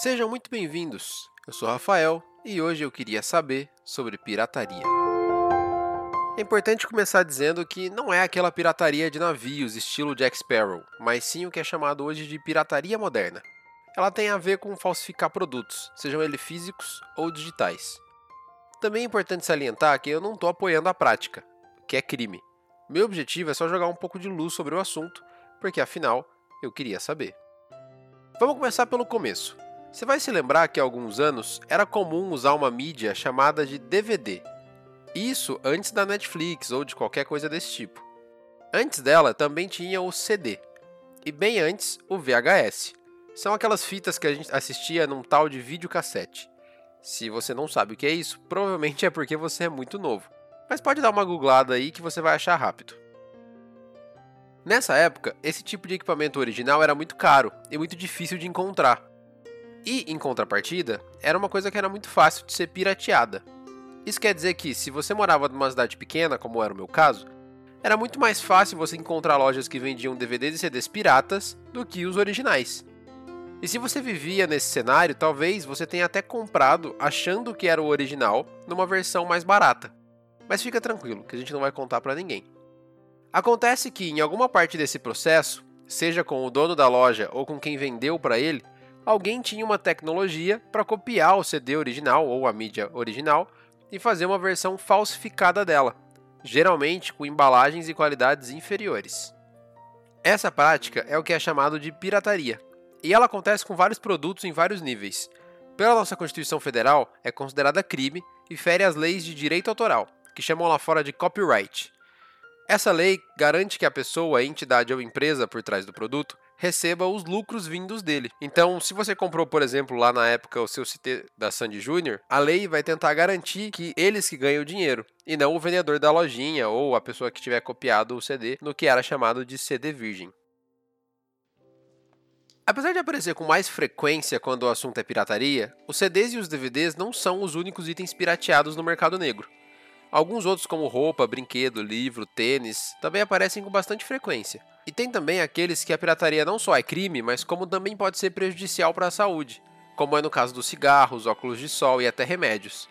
Sejam muito bem-vindos. Eu sou Rafael e hoje eu queria saber sobre pirataria. É importante começar dizendo que não é aquela pirataria de navios estilo Jack Sparrow, mas sim o que é chamado hoje de pirataria moderna. Ela tem a ver com falsificar produtos, sejam eles físicos ou digitais. Também é importante salientar que eu não estou apoiando a prática, que é crime. Meu objetivo é só jogar um pouco de luz sobre o assunto, porque afinal eu queria saber. Vamos começar pelo começo. Você vai se lembrar que há alguns anos era comum usar uma mídia chamada de DVD. Isso antes da Netflix ou de qualquer coisa desse tipo. Antes dela também tinha o CD. E bem antes, o VHS. São aquelas fitas que a gente assistia num tal de videocassete. Se você não sabe o que é isso, provavelmente é porque você é muito novo. Mas pode dar uma googlada aí que você vai achar rápido. Nessa época, esse tipo de equipamento original era muito caro e muito difícil de encontrar. E, em contrapartida, era uma coisa que era muito fácil de ser pirateada. Isso quer dizer que, se você morava numa cidade pequena, como era o meu caso, era muito mais fácil você encontrar lojas que vendiam DVDs e CDs piratas do que os originais. E se você vivia nesse cenário, talvez você tenha até comprado achando que era o original numa versão mais barata. Mas fica tranquilo, que a gente não vai contar para ninguém. Acontece que em alguma parte desse processo, seja com o dono da loja ou com quem vendeu para ele, alguém tinha uma tecnologia para copiar o CD original ou a mídia original e fazer uma versão falsificada dela, geralmente com embalagens e qualidades inferiores. Essa prática é o que é chamado de pirataria, e ela acontece com vários produtos em vários níveis. Pela nossa Constituição Federal, é considerada crime e fere as leis de direito autoral, que chamam lá fora de copyright. Essa lei garante que a pessoa, entidade ou empresa por trás do produto receba os lucros vindos dele. Então, se você comprou, por exemplo, lá na época o seu CT da Sandy Júnior, a lei vai tentar garantir que eles que ganham o dinheiro e não o vendedor da lojinha ou a pessoa que tiver copiado o CD no que era chamado de CD virgem. Apesar de aparecer com mais frequência quando o assunto é pirataria, os CDs e os DVDs não são os únicos itens pirateados no mercado negro. Alguns outros, como roupa, brinquedo, livro, tênis, também aparecem com bastante frequência. E tem também aqueles que a pirataria não só é crime, mas como também pode ser prejudicial para a saúde, como é no caso dos cigarros, óculos de sol e até remédios.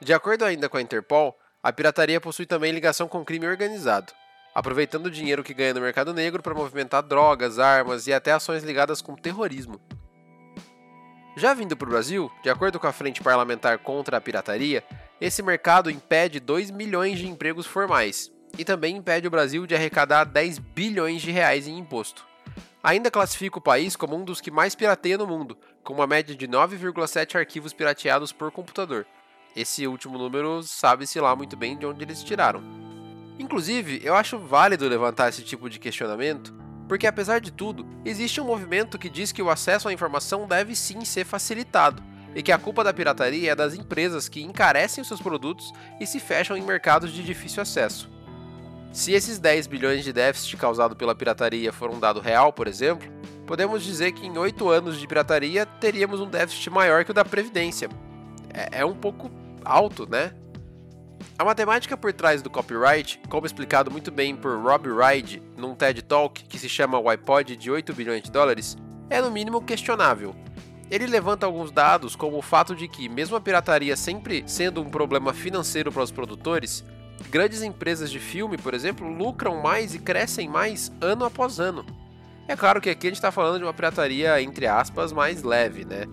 De acordo ainda com a Interpol, a pirataria possui também ligação com crime organizado, aproveitando o dinheiro que ganha no mercado negro para movimentar drogas, armas e até ações ligadas com terrorismo. Já vindo para o Brasil, de acordo com a Frente Parlamentar contra a Pirataria, esse mercado impede 2 milhões de empregos formais e também impede o Brasil de arrecadar 10 bilhões de reais em imposto. Ainda classifica o país como um dos que mais pirateia no mundo, com uma média de 9,7 arquivos pirateados por computador. Esse último número sabe-se lá muito bem de onde eles tiraram. Inclusive, eu acho válido levantar esse tipo de questionamento, porque apesar de tudo, existe um movimento que diz que o acesso à informação deve sim ser facilitado, e que a culpa da pirataria é das empresas que encarecem seus produtos e se fecham em mercados de difícil acesso. Se esses 10 bilhões de déficit causado pela pirataria for um dado real, por exemplo, podemos dizer que em 8 anos de pirataria teríamos um déficit maior que o da Previdência. É, é um pouco alto, né? A matemática por trás do copyright, como explicado muito bem por Rob Ride num TED Talk que se chama o iPod de 8 bilhões de dólares, é no mínimo questionável. Ele levanta alguns dados, como o fato de que, mesmo a pirataria sempre sendo um problema financeiro para os produtores, Grandes empresas de filme, por exemplo, lucram mais e crescem mais ano após ano. É claro que aqui a gente está falando de uma pirataria, entre aspas, mais leve, né?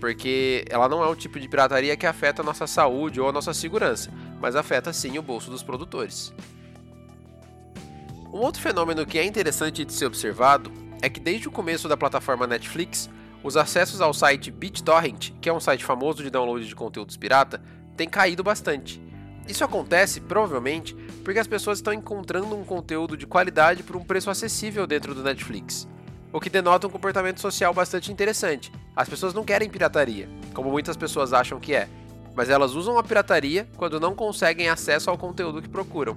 Porque ela não é o tipo de pirataria que afeta a nossa saúde ou a nossa segurança, mas afeta sim o bolso dos produtores. Um outro fenômeno que é interessante de ser observado é que desde o começo da plataforma Netflix, os acessos ao site BitTorrent, que é um site famoso de download de conteúdos pirata, têm caído bastante. Isso acontece, provavelmente, porque as pessoas estão encontrando um conteúdo de qualidade por um preço acessível dentro do Netflix, o que denota um comportamento social bastante interessante. As pessoas não querem pirataria, como muitas pessoas acham que é, mas elas usam a pirataria quando não conseguem acesso ao conteúdo que procuram.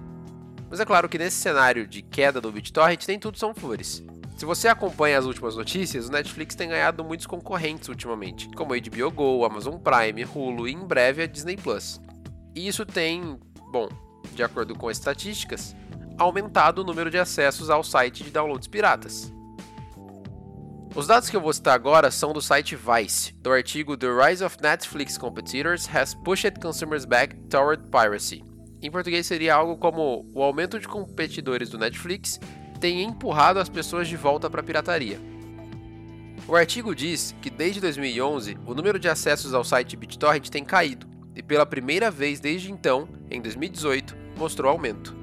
Mas é claro que nesse cenário de queda do BitTorrent nem tudo são flores. Se você acompanha as últimas notícias, o Netflix tem ganhado muitos concorrentes ultimamente, como a HBO Go, Amazon Prime, Hulu e em breve a Disney Plus. E isso tem, bom, de acordo com estatísticas, aumentado o número de acessos ao site de downloads piratas. Os dados que eu vou citar agora são do site Vice, do artigo The Rise of Netflix Competitors Has Pushed Consumers Back Toward Piracy. Em português seria algo como o aumento de competidores do Netflix tem empurrado as pessoas de volta para a pirataria. O artigo diz que desde 2011 o número de acessos ao site BitTorrent tem caído e pela primeira vez desde então, em 2018, mostrou aumento.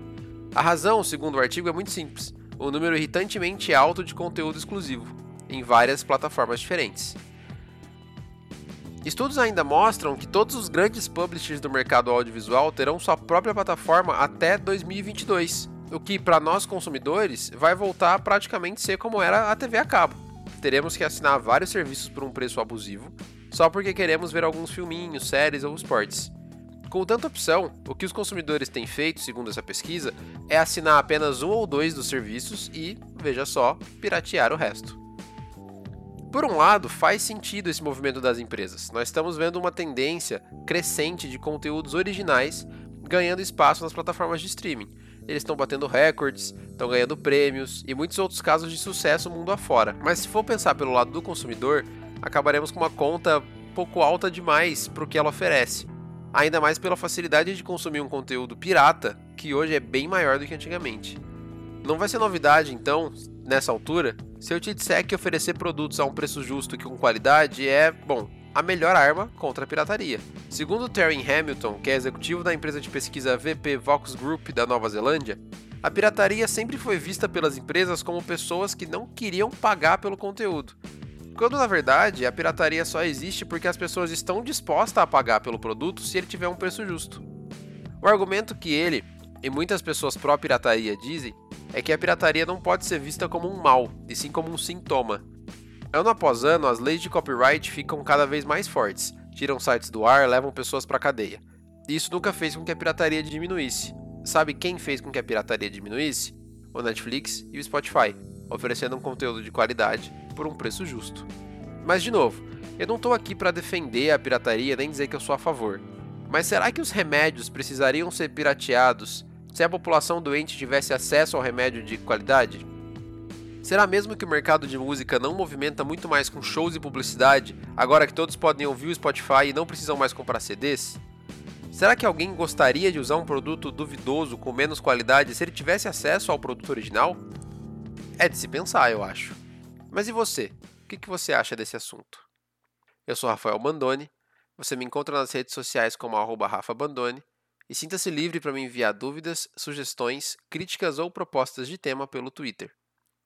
A razão, segundo o artigo, é muito simples: o número irritantemente alto de conteúdo exclusivo, em várias plataformas diferentes. Estudos ainda mostram que todos os grandes publishers do mercado audiovisual terão sua própria plataforma até 2022, o que para nós consumidores vai voltar a praticamente ser como era a TV a cabo. Teremos que assinar vários serviços por um preço abusivo, só porque queremos ver alguns filminhos, séries ou esportes. Com tanta opção, o que os consumidores têm feito, segundo essa pesquisa, é assinar apenas um ou dois dos serviços e, veja só, piratear o resto. Por um lado, faz sentido esse movimento das empresas. Nós estamos vendo uma tendência crescente de conteúdos originais ganhando espaço nas plataformas de streaming. Eles estão batendo recordes, estão ganhando prêmios e muitos outros casos de sucesso mundo afora. Mas se for pensar pelo lado do consumidor, acabaremos com uma conta pouco alta demais para o que ela oferece ainda mais pela facilidade de consumir um conteúdo pirata, que hoje é bem maior do que antigamente. Não vai ser novidade, então, nessa altura, se eu te disser que oferecer produtos a um preço justo e com qualidade é, bom, a melhor arma contra a pirataria. Segundo Terry Hamilton, que é executivo da empresa de pesquisa VP Vox Group da Nova Zelândia, a pirataria sempre foi vista pelas empresas como pessoas que não queriam pagar pelo conteúdo, quando na verdade a pirataria só existe porque as pessoas estão dispostas a pagar pelo produto se ele tiver um preço justo. O argumento que ele e muitas pessoas pró-pirataria dizem é que a pirataria não pode ser vista como um mal, e sim como um sintoma. Ano após ano, as leis de copyright ficam cada vez mais fortes, tiram sites do ar, levam pessoas para cadeia. Isso nunca fez com que a pirataria diminuísse. Sabe quem fez com que a pirataria diminuísse? O Netflix e o Spotify, oferecendo um conteúdo de qualidade por um preço justo. Mas de novo, eu não estou aqui para defender a pirataria nem dizer que eu sou a favor. Mas será que os remédios precisariam ser pirateados se a população doente tivesse acesso ao remédio de qualidade? Será mesmo que o mercado de música não movimenta muito mais com shows e publicidade, agora que todos podem ouvir o Spotify e não precisam mais comprar CDs? Será que alguém gostaria de usar um produto duvidoso com menos qualidade se ele tivesse acesso ao produto original? É de se pensar, eu acho. Mas e você? O que você acha desse assunto? Eu sou Rafael Bandone. Você me encontra nas redes sociais como @rafa_bandone e sinta-se livre para me enviar dúvidas, sugestões, críticas ou propostas de tema pelo Twitter.